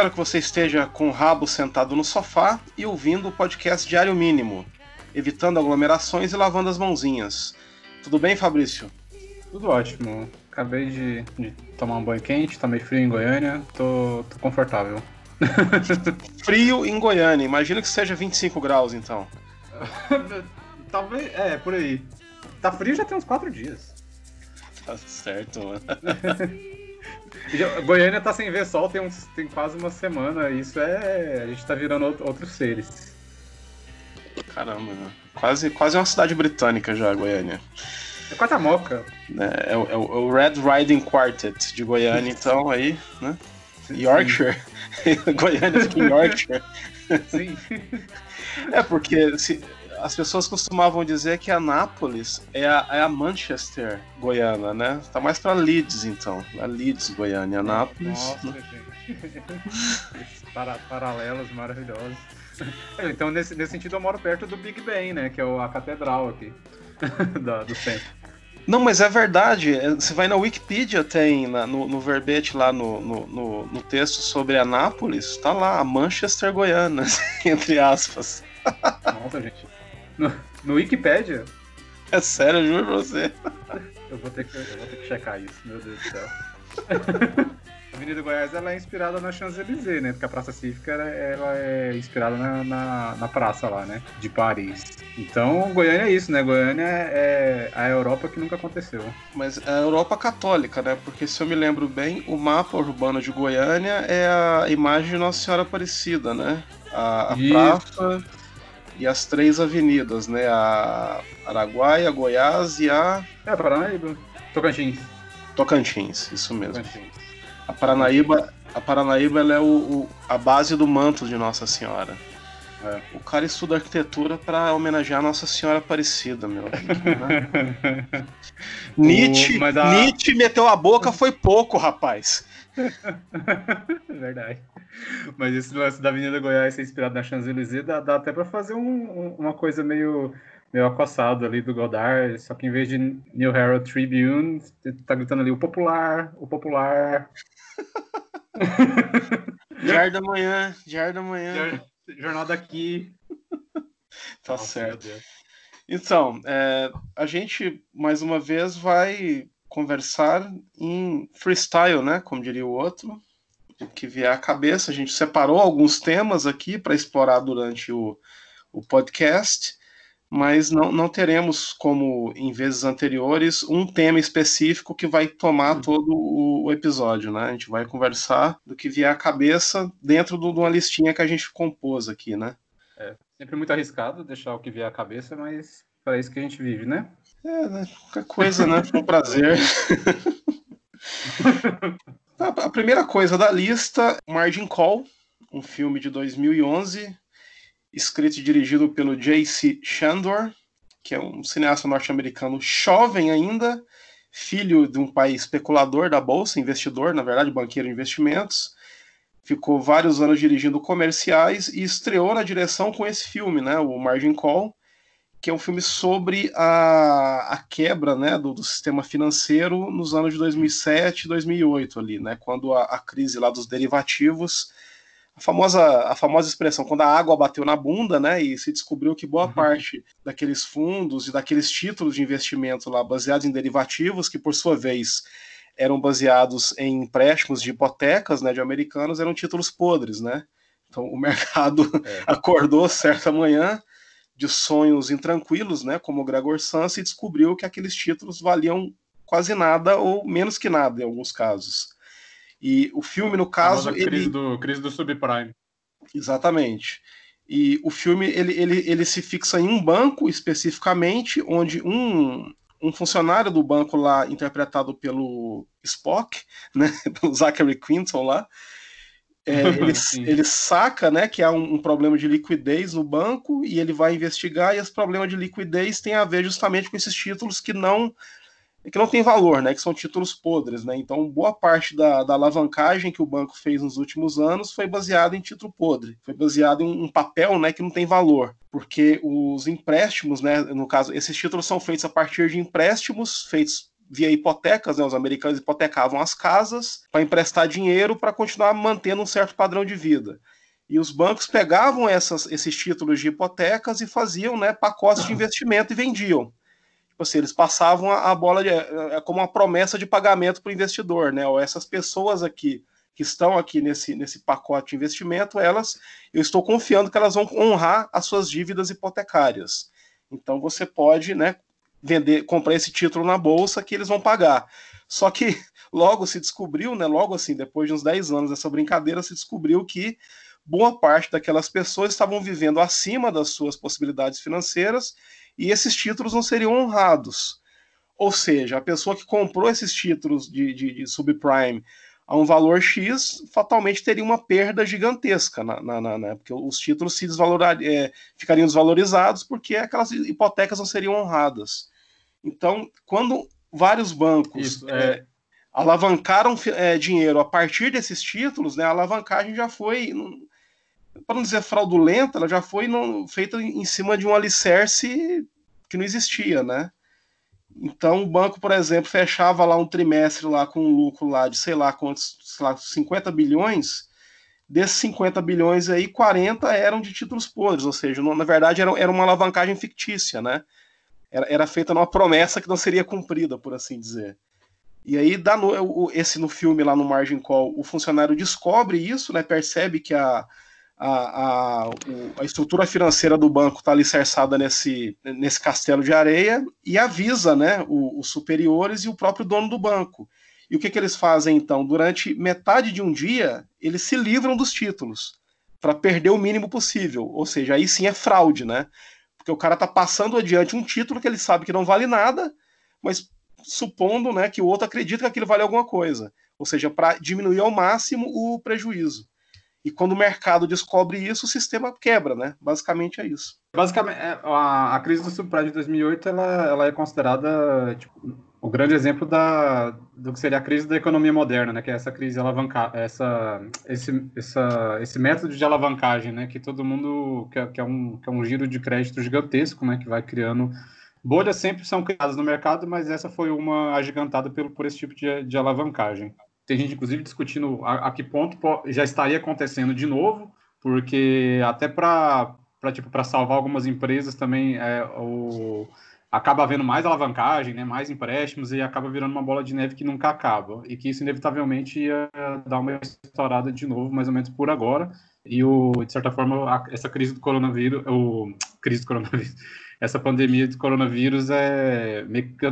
Espero que você esteja com o rabo sentado no sofá e ouvindo o podcast Diário Mínimo, evitando aglomerações e lavando as mãozinhas. Tudo bem, Fabrício? Tudo ótimo. Acabei de, de tomar um banho quente, tá meio frio em Goiânia, tô, tô confortável. frio em Goiânia, imagino que seja 25 graus então. Talvez, é, por aí. Tá frio já tem uns 4 dias. Tá certo, mano. Goiânia tá sem ver sol tem, uns, tem quase uma semana. Isso é. A gente tá virando outros seres. Caramba, né? Quase, quase uma cidade britânica já, Goiânia. É quase a moca. É, é, é, o Red Riding Quartet de Goiânia, então, aí, né? Yorkshire. Goiânia fica em Yorkshire. Sim. É, porque se, as pessoas costumavam dizer que Anápolis é a, é a Manchester goiana, né? Tá mais para Leeds, então. A Leeds, Goiânia. Anápolis. Nossa, gente. Para, paralelos maravilhosos. Então, nesse, nesse sentido, eu moro perto do Big Ben, né? Que é a catedral aqui da, do centro. Não, mas é verdade. Você vai na Wikipedia, tem na, no, no, verbete lá no, no, no, texto sobre Anápolis, tá lá, a Manchester Goiana, entre aspas. Nossa, gente. No, no Wikipedia? É sério, eu juro pra você. Eu vou, ter que, eu vou ter que checar isso, meu Deus do céu. A Avenida Goiás ela é inspirada na Champs-Élysées, né? Porque a Praça Cívica ela, ela é inspirada na, na, na, praça lá, né? De Paris. Então, Goiânia é isso, né? Goiânia é a Europa que nunca aconteceu. Mas é a Europa católica, né? Porque se eu me lembro bem, o mapa urbano de Goiânia é a imagem de Nossa Senhora Aparecida, né? A, a praça e as três avenidas, né? A Araguaia, Goiás e a. É, Paranaíba. Tocantins. Tocantins, isso mesmo. Tocantins. A Paranaíba, a Paranaíba ela é o, o, a base do manto de Nossa Senhora. É. O cara estuda arquitetura para homenagear Nossa Senhora Aparecida, meu amigo. Né? Nietzsche, a... Nietzsche meteu a boca, foi pouco, rapaz. Verdade. Mas esse lance da Avenida Goiás ser inspirado na Champs-Élysées dá, dá, até para fazer um, um, uma coisa meio, meio acossado ali do Godard, só que em vez de New Herald Tribune, tá gritando ali o popular, o popular. Diário da manhã, diário da manhã. Jornal daqui. Tá Nossa, certo. Então, é, a gente mais uma vez vai conversar em freestyle, né? Como diria o outro, o que vier à cabeça. A gente separou alguns temas aqui para explorar durante o, o podcast, mas não, não teremos, como em vezes anteriores, um tema específico que vai tomar uhum. todo o, o, episódio, né? A gente vai conversar do que vier à cabeça dentro de uma listinha que a gente compôs aqui, né? É, sempre muito arriscado deixar o que vier à cabeça, mas para isso que a gente vive, né? É, né? Qualquer coisa, né? Foi um prazer. A primeira coisa da lista, Margin Call, um filme de 2011, escrito e dirigido pelo J.C. Chandor, que é um cineasta norte-americano jovem ainda, filho de um pai especulador da bolsa, investidor, na verdade, banqueiro de investimentos. Ficou vários anos dirigindo comerciais e estreou na direção com esse filme, né, o Margin Call, que é um filme sobre a, a quebra né, do, do, sistema financeiro nos anos de 2007 e 2008 ali, né, quando a, a, crise lá dos derivativos, a famosa, a famosa expressão, quando a água bateu na bunda, né, e se descobriu que boa uhum. parte daqueles fundos e daqueles títulos de investimento lá baseados em derivativos, que por sua vez eram baseados em empréstimos de hipotecas, né, de americanos, eram títulos podres, né, então o mercado é. acordou certa manhã de sonhos intranquilos, né, como o Gregor Samsa, e descobriu que aqueles títulos valiam quase nada ou menos que nada em alguns casos. E o filme, no caso. A crise, ele... do, crise do subprime. Exatamente. E o filme ele, ele, ele se fixa em um banco especificamente, onde um, um funcionário do banco lá, interpretado pelo Spock, né, pelo Zachary Quinton lá, é, ele, ele, saca né, que há um, um, problema de liquidez no banco e ele vai investigar, e esse problema de liquidez tem a ver justamente com esses títulos que não que não tem valor, né, que são títulos podres. Né? Então, boa parte da, da alavancagem que o banco fez nos últimos anos foi baseada em título podre, foi baseado em um papel né, que não tem valor, porque os empréstimos, né, no caso, esses títulos são feitos a partir de empréstimos feitos via hipotecas, né, os americanos hipotecavam as casas para emprestar dinheiro para continuar mantendo um certo padrão de vida. E os bancos pegavam essas, esses títulos de hipotecas e faziam né, pacotes de investimento e vendiam. Tipo assim, eles passavam a, a bola de, é, é como uma promessa de pagamento para o investidor, né? Ou essas pessoas aqui que estão aqui nesse, nesse pacote de investimento, elas, eu estou confiando que elas vão honrar as suas dívidas hipotecárias. Então você pode, né, vender, comprar esse título na bolsa que eles vão pagar. Só que logo se descobriu, né, logo assim, depois de uns 10 anos dessa brincadeira, se descobriu que boa parte daquelas pessoas estavam vivendo acima das suas possibilidades financeiras e esses títulos não seriam honrados. Ou seja, a pessoa que comprou esses títulos de, de, de subprime a um valor X, fatalmente teria uma perda gigantesca, na, na, na né? porque os títulos se é, ficariam desvalorizados porque aquelas hipotecas não seriam honradas. Então, quando vários bancos Isso, é... É, alavancaram é, dinheiro a partir desses títulos, né, a alavancagem já foi, para não dizer fraudulenta, ela já foi feita em cima de um alicerce que não existia, né? Então o banco, por exemplo, fechava lá um trimestre lá com um lucro lá de sei lá quantos, sei lá, 50 bilhões. Desses 50 bilhões aí, 40 eram de títulos podres, ou seja, na verdade era, era uma alavancagem fictícia, né? Era, era feita numa promessa que não seria cumprida, por assim dizer. E aí, dá no, esse no filme lá no Margin Call, o funcionário descobre isso, né? Percebe que a, a, a, a estrutura financeira do banco está alicerçada nesse, nesse castelo de areia e avisa né, os, os superiores e o próprio dono do banco. E o que, que eles fazem então? Durante metade de um dia, eles se livram dos títulos para perder o mínimo possível. Ou seja, aí sim é fraude, né? Porque o cara está passando adiante um título que ele sabe que não vale nada, mas supondo né, que o outro acredita que aquilo vale alguma coisa. Ou seja, para diminuir ao máximo o prejuízo. E quando o mercado descobre isso, o sistema quebra, né? Basicamente é isso. Basicamente, é, a, a crise do subprime de 2008 ela, ela é considerada tipo, o grande exemplo da, do que seria a crise da economia moderna, né? Que é essa crise alavancar, essa, esse, essa, esse método de alavancagem, né? Que todo mundo que é, que é, um, que é um giro de crédito gigantesco, né? Que vai criando bolhas sempre são criadas no mercado, mas essa foi uma agigantada pelo, por esse tipo de, de alavancagem. Tem gente, inclusive, discutindo a, a que ponto já estaria acontecendo de novo, porque até para tipo, salvar algumas empresas também é, o, acaba havendo mais alavancagem, né, mais empréstimos, e acaba virando uma bola de neve que nunca acaba. E que isso, inevitavelmente, ia dar uma estourada de novo, mais ou menos por agora. E, o, de certa forma, a, essa crise do coronavírus, o, crise do coronavírus, essa pandemia de coronavírus é,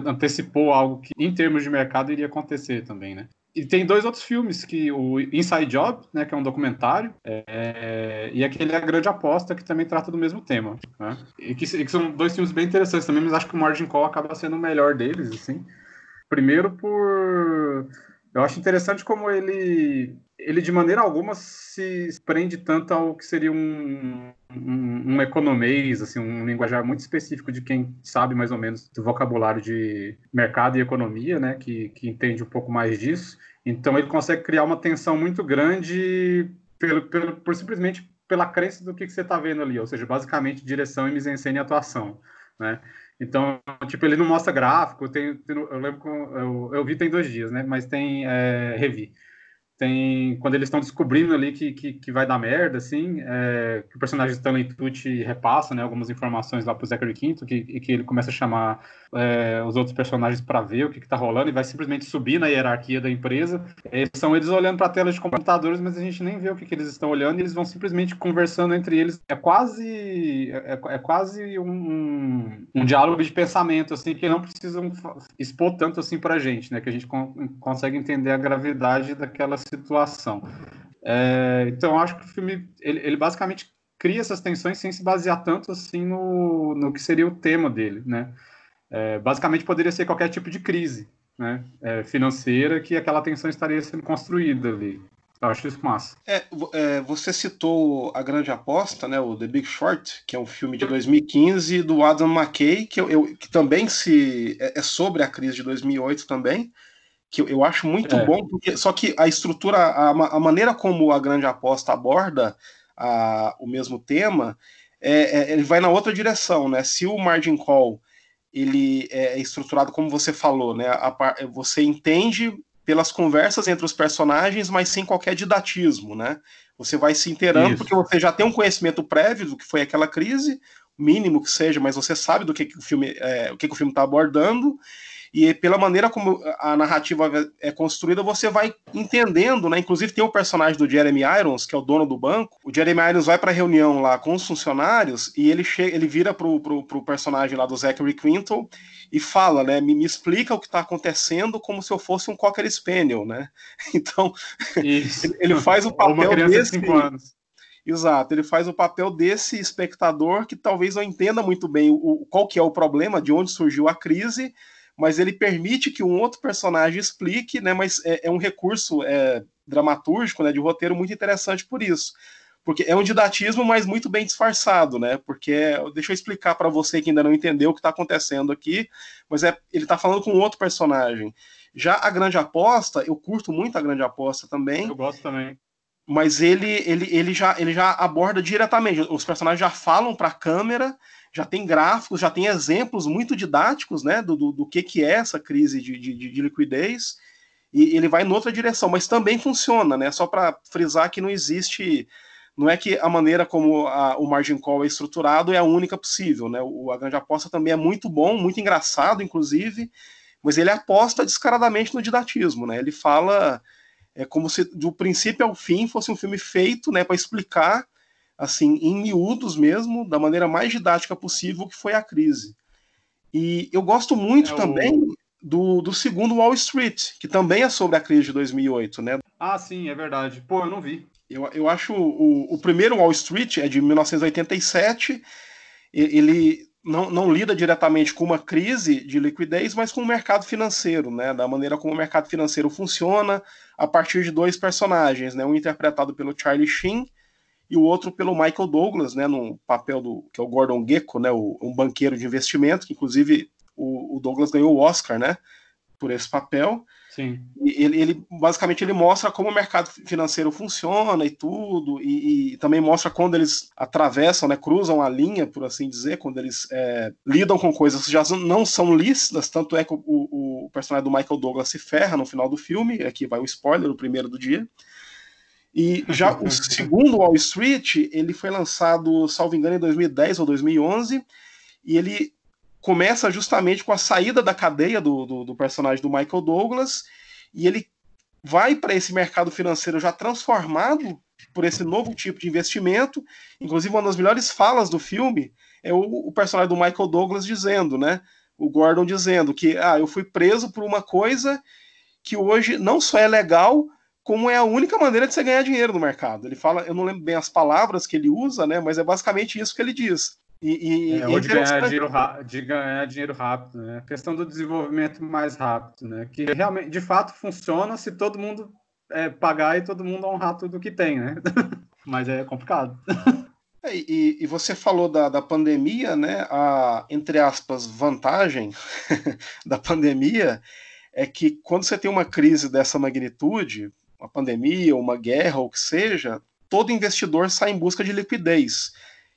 antecipou algo que, em termos de mercado, iria acontecer também, né? E tem dois outros filmes, que o Inside Job, né, que é um documentário, é, e aquele A Grande Aposta, que também trata do mesmo tema. Né? E, que, e que são dois filmes bem interessantes também, mas acho que o Margin Call acaba sendo o melhor deles, assim. Primeiro por... Eu acho interessante como ele, ele de maneira alguma se prende tanto ao que seria um, um, um economês, assim, um linguajar muito específico de quem sabe mais ou menos do vocabulário de mercado e economia, né, que, que entende um pouco mais disso. Então ele consegue criar uma tensão muito grande pelo, pelo, por simplesmente pela crença do que, que você está vendo ali, ou seja, basicamente direção e mise-en-scène e atuação, né? Então, tipo, ele não mostra gráfico, tem, tem eu lembro eu, eu vi tem dois dias, né? Mas tem, é, revi tem quando eles estão descobrindo ali que, que, que, vai dar merda, assim, é, que o personagem Stanley Tucci repassa, né, algumas informações lá pro Zachary Quinto, que, que ele começa a chamar é, os outros personagens para ver o que, que tá rolando e vai simplesmente subir na hierarquia da empresa. É, são eles olhando para tela de computadores, mas a gente nem vê o que, que eles estão olhando e eles vão simplesmente conversando entre eles. É quase é, é, é quase um, um diálogo de pensamento, assim, que não precisam expor tanto assim pra gente, né, que a gente con consegue entender a gravidade daquela situação. É, então, acho que o filme, ele, ele, basicamente cria essas tensões sem se basear tanto assim no, no que seria o tema dele, né? É, basicamente poderia ser qualquer tipo de crise né, é, financeira que aquela tensão estaria sendo construída ali. Eu acho isso massa. É, é, você citou A Grande Aposta, né, o The Big Short, que é um filme de 2015 do Adam McKay, que, eu, que também se é, é sobre a crise de 2008 também que eu, acho muito é. bom, porque só que a estrutura, a, a maneira como a grande aposta aborda a, o mesmo tema, é, é, ele vai na outra direção, né? Se o margin call ele é estruturado como você falou, né? A, você entende pelas conversas entre os personagens, mas sem qualquer didatismo, né? Você vai se inteirando porque você já tem um conhecimento prévio do que foi aquela crise, mínimo que seja, mas você sabe do que, que o filme é, o que, que o filme está abordando e pela maneira como a narrativa é construída, você vai entendendo, né? Inclusive tem o personagem do Jeremy Irons, que é o dono do banco. O Jeremy Irons vai para a reunião lá com os funcionários e ele chega, ele vira pro, pro, pro personagem lá do Zachary Quinto e fala, né? Me, me explica o que está acontecendo como se eu fosse um Cocker Spaniel, né? Então ele faz o papel desse. De anos. Exato, ele faz o papel desse espectador que talvez não entenda muito bem o, qual que é o problema, de onde surgiu a crise, mas ele permite que um outro personagem explique, né? Mas é, é um recurso é, dramatúrgico, né? De roteiro muito interessante por isso. Porque é um didatismo, mas muito bem disfarçado, né? Porque deixa eu explicar para você que ainda não entendeu o que está acontecendo aqui, mas é ele está falando com outro personagem. Já a grande aposta, eu curto muito a grande aposta também. Eu gosto também mas ele, ele, ele, já, ele já aborda diretamente. Os personagens já falam para a câmera já tem gráficos, já tem exemplos muito didáticos né, do, do, do que, que é essa crise de, de, de liquidez, e ele vai em outra direção, mas também funciona, né? Só para frisar que não existe. Não é que a maneira como a, o margin call é estruturado é a única possível, né? O, a grande aposta também é muito bom, muito engraçado, inclusive, mas ele aposta descaradamente no didatismo, né? Ele fala é como se do princípio ao fim fosse um filme feito, né, para explicar assim, em miúdos mesmo, da maneira mais didática possível, que foi a crise. E eu gosto muito é também o... do, do segundo Wall Street, que também é sobre a crise de 2008, né? Ah, sim, é verdade. Pô, eu não vi. Eu, eu acho o, o primeiro Wall Street é de 1987. Ele não, não lida diretamente com uma crise de liquidez, mas com o mercado financeiro, né? Da maneira como o mercado financeiro funciona a partir de dois personagens, né? Um interpretado pelo Charlie Sheen e o outro pelo Michael Douglas, né, no papel do que é o Gordon Gekko, né, o, um banqueiro de investimento, que inclusive o, o, Douglas ganhou o Oscar, né, por esse papel. Sim. Ele, ele basicamente ele mostra como o mercado financeiro funciona e tudo, e, e, também mostra quando eles atravessam, né, cruzam a linha, por assim dizer, quando eles é, lidam com coisas que já não são lícitas, tanto é que o, o, o personagem do Michael Douglas se ferra no final do filme, aqui vai o spoiler, o primeiro do dia. E já o segundo Wall Street, ele foi lançado, salvo engano, em 2010 ou 2011, e ele começa justamente com a saída da cadeia do, do, do personagem do Michael Douglas, e ele vai para esse mercado financeiro já transformado por esse novo tipo de investimento. Inclusive, uma das melhores falas do filme é o, o personagem do Michael Douglas dizendo, né? O Gordon dizendo que ah, eu fui preso por uma coisa que hoje não só é legal, como é a única maneira de você ganhar dinheiro no mercado. Ele fala, eu não lembro bem as palavras que ele usa, né? Mas é basicamente isso que ele diz. E, e, é, ou de ganhar, dinheiro, de ganhar dinheiro rápido, né? A questão do desenvolvimento mais rápido, né? Que realmente, de fato, funciona se todo mundo é, pagar e todo mundo honrar tudo que tem, né? Mas é complicado. É, e, e, você falou da, da pandemia, né? A, entre aspas, vantagem da pandemia é que quando você tem uma crise dessa magnitude, uma pandemia, uma guerra, ou o que seja, todo investidor sai em busca de liquidez.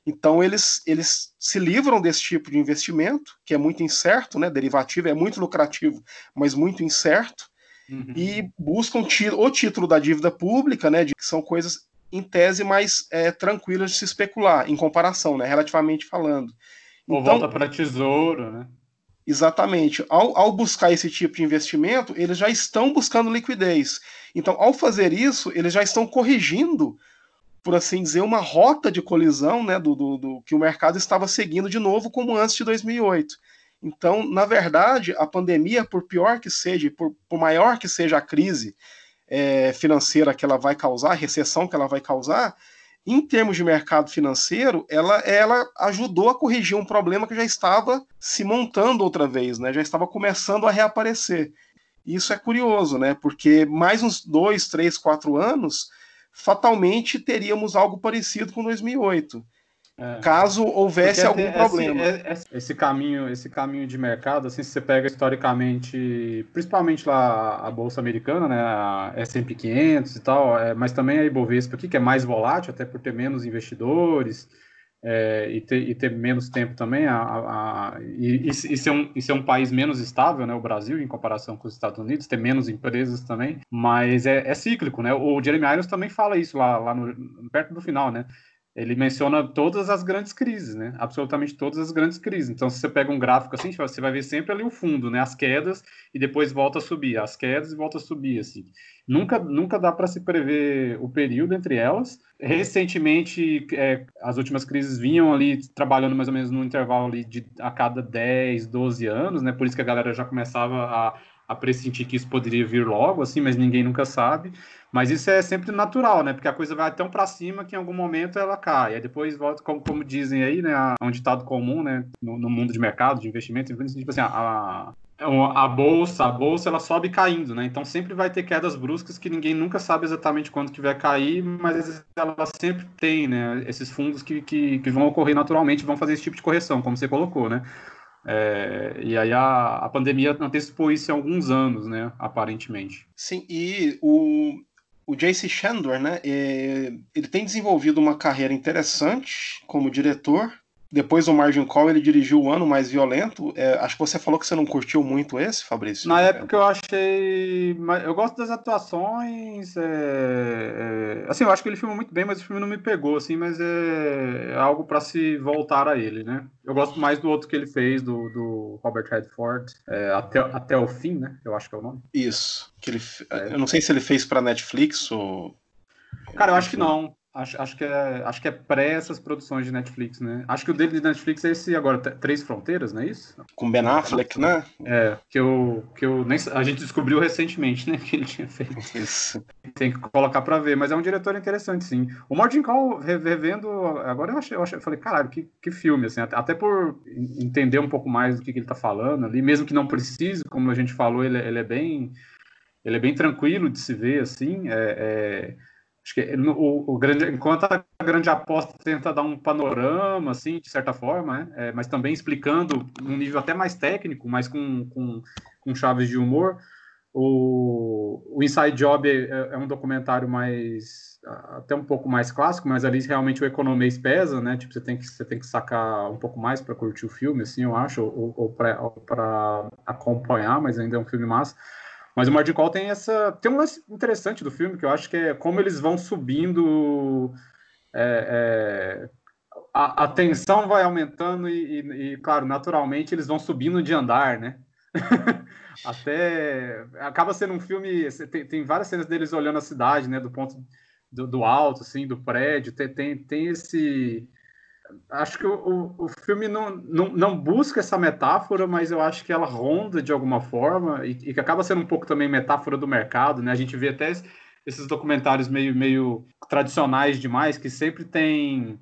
Então eles, eles se livram desse tipo de investimento, que é muito incerto, né? Derivativo é muito lucrativo, mas muito incerto, uhum. e buscam o título da dívida pública, né? De, que são coisas em tese mais é, tranquilas de se especular, em comparação, né? Relativamente falando. Ou então, volta para tesouro, né? Exatamente. Ao, ao buscar esse tipo de investimento, eles já estão buscando liquidez. Então, ao fazer isso, eles já estão corrigindo, por assim dizer, uma rota de colisão né, do, do, do que o mercado estava seguindo de novo, como antes de 2008. Então, na verdade, a pandemia, por pior que seja, por, por maior que seja a crise é, financeira que ela vai causar, a recessão que ela vai causar, em termos de mercado financeiro, ela, ela ajudou a corrigir um problema que já estava se montando outra vez, né? já estava começando a reaparecer. Isso é curioso, né? Porque mais uns dois, três, quatro anos, fatalmente teríamos algo parecido com 2008. É. Caso houvesse algum problema. Esse, esse, caminho, esse caminho de mercado, assim, se você pega historicamente, principalmente lá a bolsa americana, né, a S&P 500 e tal, é, mas também a Ibovespa aqui, que é mais volátil, até por ter menos investidores, é, e, ter, e, ter, menos tempo também, a, a, a e, e, ser um, e ser um país menos estável, né, o Brasil, em comparação com os Estados Unidos, ter menos empresas também, mas é, é cíclico, né? O Jeremy Irons também fala isso lá, lá no, perto do final, né? Ele menciona todas as grandes crises, né? Absolutamente todas as grandes crises. Então, se você pega um gráfico assim, você vai ver sempre ali o fundo, né? As quedas e depois volta a subir, as quedas e volta a subir, assim. Nunca, nunca dá para se prever o período entre elas. Recentemente, é, as últimas crises vinham ali trabalhando mais ou menos no intervalo ali de a cada 10, 12 anos, né? Por isso que a galera já começava a, a pressentir que isso poderia vir logo, assim, mas ninguém nunca sabe. Mas isso é sempre natural, né? Porque a coisa vai tão para cima que em algum momento ela cai. Aí depois volta, como, como dizem aí, né? É um ditado comum, né? No, no, mundo de mercado, de investimento, tipo assim, a, a, a, bolsa, a bolsa ela sobe caindo, né? Então sempre vai ter quedas bruscas que ninguém nunca sabe exatamente quando que vai cair, mas ela sempre tem, né? Esses fundos que, que, que vão ocorrer naturalmente, vão fazer esse tipo de correção, como você colocou, né? É, e aí a, a pandemia antecipou isso em alguns anos, né? Aparentemente. Sim, e o, o J.C. Chandor, né, é, ele tem desenvolvido uma carreira interessante como diretor, depois do Margin Call, ele dirigiu O Ano Mais Violento. É, acho que você falou que você não curtiu muito esse, Fabrício. Na época eu achei. Eu gosto das atuações. É... É... Assim, eu acho que ele filmou muito bem, mas o filme não me pegou, assim, mas é, é algo para se voltar a ele, né? Eu gosto mais do outro que ele fez, do, do Robert Redford, é, até, até o fim, né? Eu acho que é o nome. Isso. Que ele... Eu não sei se ele fez para Netflix ou. Cara, eu acho que não. Acho, acho, que é, acho que é pré essas produções de Netflix, né? Acho que o dele de Netflix é esse agora, Três Fronteiras, não é isso? Com Ben Affleck, né? É, que eu, que eu nem, a gente descobriu recentemente, né? Que ele tinha feito. Isso. Tem que colocar pra ver, mas é um diretor interessante, sim. O Martin Call, revendo, agora eu achei, eu achei, eu falei, caralho, que, que filme, assim, até por entender um pouco mais do que, que ele tá falando ali, mesmo que não precise, como a gente falou, ele, ele é bem. Ele é bem tranquilo de se ver, assim. é, é Acho que o, o, grande, enquanto a grande aposta tenta dar um panorama, assim, de certa forma, né? é, mas também explicando um nível até mais técnico, mas com, com, com chaves de humor. O, o Inside Job é, é, um documentário mais até um pouco mais clássico, mas ali realmente o economês pesa, né? Tipo, você tem que você tem que sacar um pouco mais para curtir o filme, assim, eu acho, ou, ou para acompanhar, mas ainda é um filme massa. Mas o Margin Call tem essa. Tem um lance interessante do filme, que eu acho que é como eles vão subindo. É, é, a, a, tensão vai aumentando e, e, e, claro, naturalmente eles vão subindo de andar, né? Até. Acaba sendo um filme. Tem, tem, várias cenas deles olhando a cidade, né? Do ponto do, do alto, assim, do prédio. Tem, tem, tem esse acho que o, o, filme não, não, não, busca essa metáfora, mas eu acho que ela ronda de alguma forma e, e, que acaba sendo um pouco também metáfora do mercado, né? A gente vê até esses documentários meio, meio tradicionais demais, que sempre tem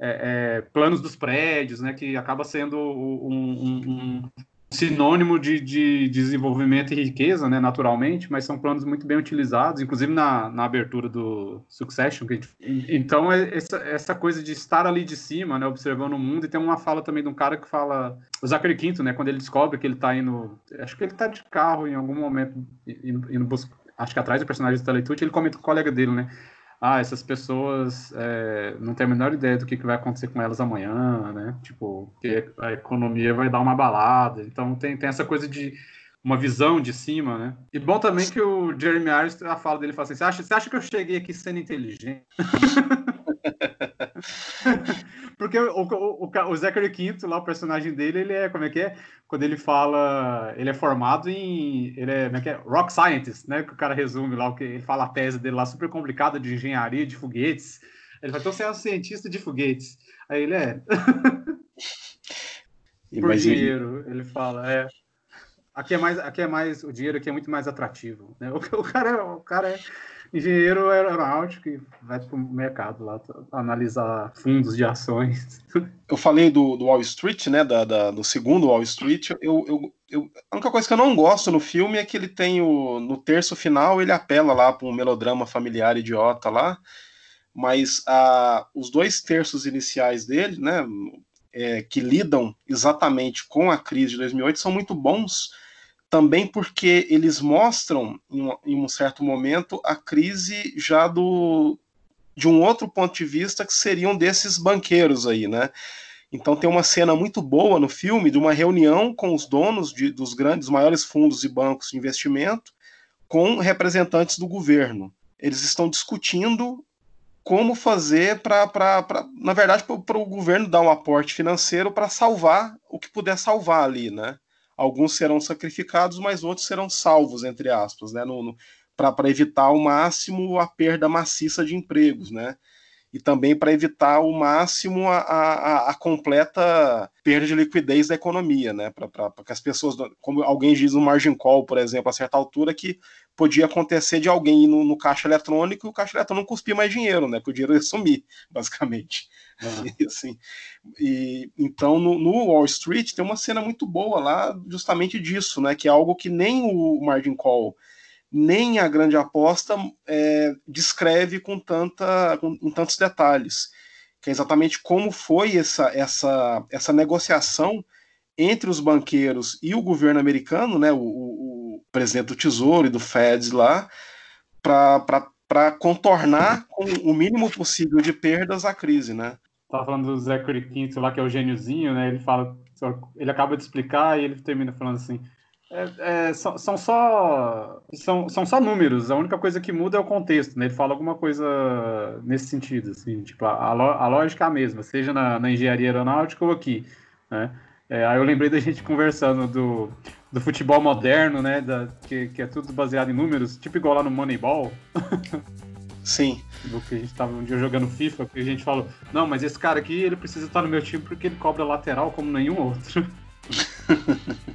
é, é, planos dos prédios, né? Que acaba sendo um, um, sinônimo de, de, desenvolvimento e riqueza, né, naturalmente, mas são planos muito bem utilizados, inclusive na, na abertura do Succession. Gente... Então, é essa, essa coisa de estar ali de cima, né, observando o mundo, e tem uma fala também de um cara que fala, o Zachary Quinto, né, quando ele descobre que ele está indo, acho que ele está de carro em algum momento, indo, indo buscar, acho que atrás do personagem do Teletubbies, ele comenta com o colega dele, né, ah, essas pessoas é, não têm a menor ideia do que, que vai acontecer com elas amanhã, né? Tipo, que a economia vai dar uma balada. Então tem, tem essa coisa de uma visão de cima, né? E bom também que o Jeremy Irons, a fala dele fala assim, você acha, você acha que eu cheguei aqui sendo inteligente? Porque o, o, o, Zachary Quinto, lá, o personagem dele, ele é, como é que é? Quando ele fala, ele é formado em, ele é, como é que é? Rock Scientist, né? Que o cara resume lá, o que ele fala a tese dele lá, super complicada de engenharia de foguetes. Ele vai, então você é um cientista de foguetes. Aí ele é. Por dinheiro, ele fala, é. Aqui é mais, aqui é mais, o dinheiro aqui é muito mais atrativo. Né? O, o cara, o cara é engenheiro aeronáutico que vai para o mercado lá analisar fundos de ações. Eu falei do, do Wall Street, né? Da, da, do segundo Wall Street. Eu, eu, eu, a única coisa que eu não gosto no filme é que ele tem o. No terço final, ele apela lá para um melodrama familiar idiota lá. Mas a, os dois terços iniciais dele, né? É, que lidam exatamente com a crise de 2008 são muito bons também porque eles mostram, em um, certo momento, a crise já do, de um outro ponto de vista que seriam desses banqueiros aí, né? Então tem uma cena muito boa no filme de uma reunião com os donos de, dos grandes, maiores fundos e bancos de investimento, com representantes do governo. Eles estão discutindo como fazer para, na verdade, para o governo dar um aporte financeiro para salvar o que puder salvar ali, né? Alguns serão sacrificados, mas outros serão salvos, entre aspas, né? Para evitar ao máximo a perda maciça de empregos, né? E também para evitar ao máximo a, a, a, completa perda de liquidez da economia, né? Para que as pessoas, como alguém diz no margin call, por exemplo, a certa altura, que podia acontecer de alguém ir no, no caixa eletrônico e o caixa eletrônico cuspir mais dinheiro, né? Que o dinheiro ia sumir, basicamente. Uhum. E, assim, e, então, no, no, Wall Street tem uma cena muito boa lá, justamente disso, né? Que é algo que nem o margin call nem a grande aposta é, descreve com, tanta, com, tantos detalhes, que é exatamente como foi essa, essa, essa negociação entre os banqueiros e o governo americano, né, o, o, o presidente do Tesouro e do Fed lá, para contornar com o mínimo possível de perdas a crise, né? Tava falando do Zachary Quinto lá, que é o gêniozinho, né? Ele fala, ele acaba de explicar e ele termina falando assim: é, é, são, são, só são, são só números. A única coisa que muda é o contexto. Né? Ele fala alguma coisa nesse sentido, assim, tipo a, a lógica é a mesma, seja na, na engenharia aeronáutica ou aqui. Né? É, aí eu lembrei da gente conversando do, do futebol moderno, né? Da, que, que é tudo baseado em números, tipo igual lá no Moneyball. Sim. Do que a gente tava um dia jogando FIFA, que a gente falou, não, mas esse cara aqui ele precisa estar no meu time porque ele cobra lateral como nenhum outro.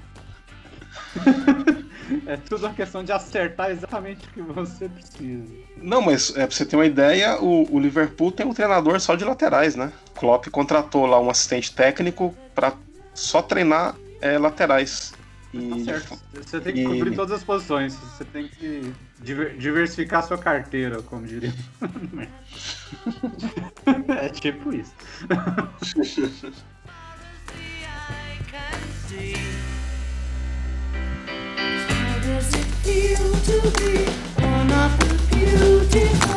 é tudo uma questão de acertar exatamente o que você precisa. Não, mas é, pra você ter uma ideia, o, o Liverpool tem um treinador só de laterais, né? Klopp contratou lá um assistente técnico para só treinar é, laterais. E... Tá certo. Você tem que e... cobrir todas as posições. Você tem que diver diversificar sua carteira, como diria. é tipo isso. feel to be one of the beautiful.